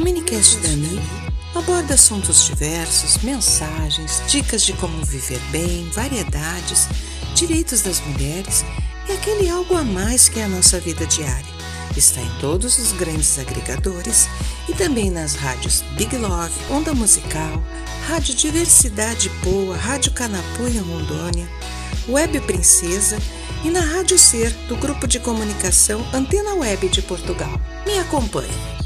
o minicast da Dani aborda assuntos diversos, mensagens, dicas de como viver bem, variedades, direitos das mulheres e aquele algo a mais que é a nossa vida diária. Está em todos os grandes agregadores e também nas rádios Big Love, Onda Musical, Rádio Diversidade Boa, Rádio Canapuia Rondônia, Web Princesa e na Rádio Ser do grupo de comunicação Antena Web de Portugal. Me acompanhe.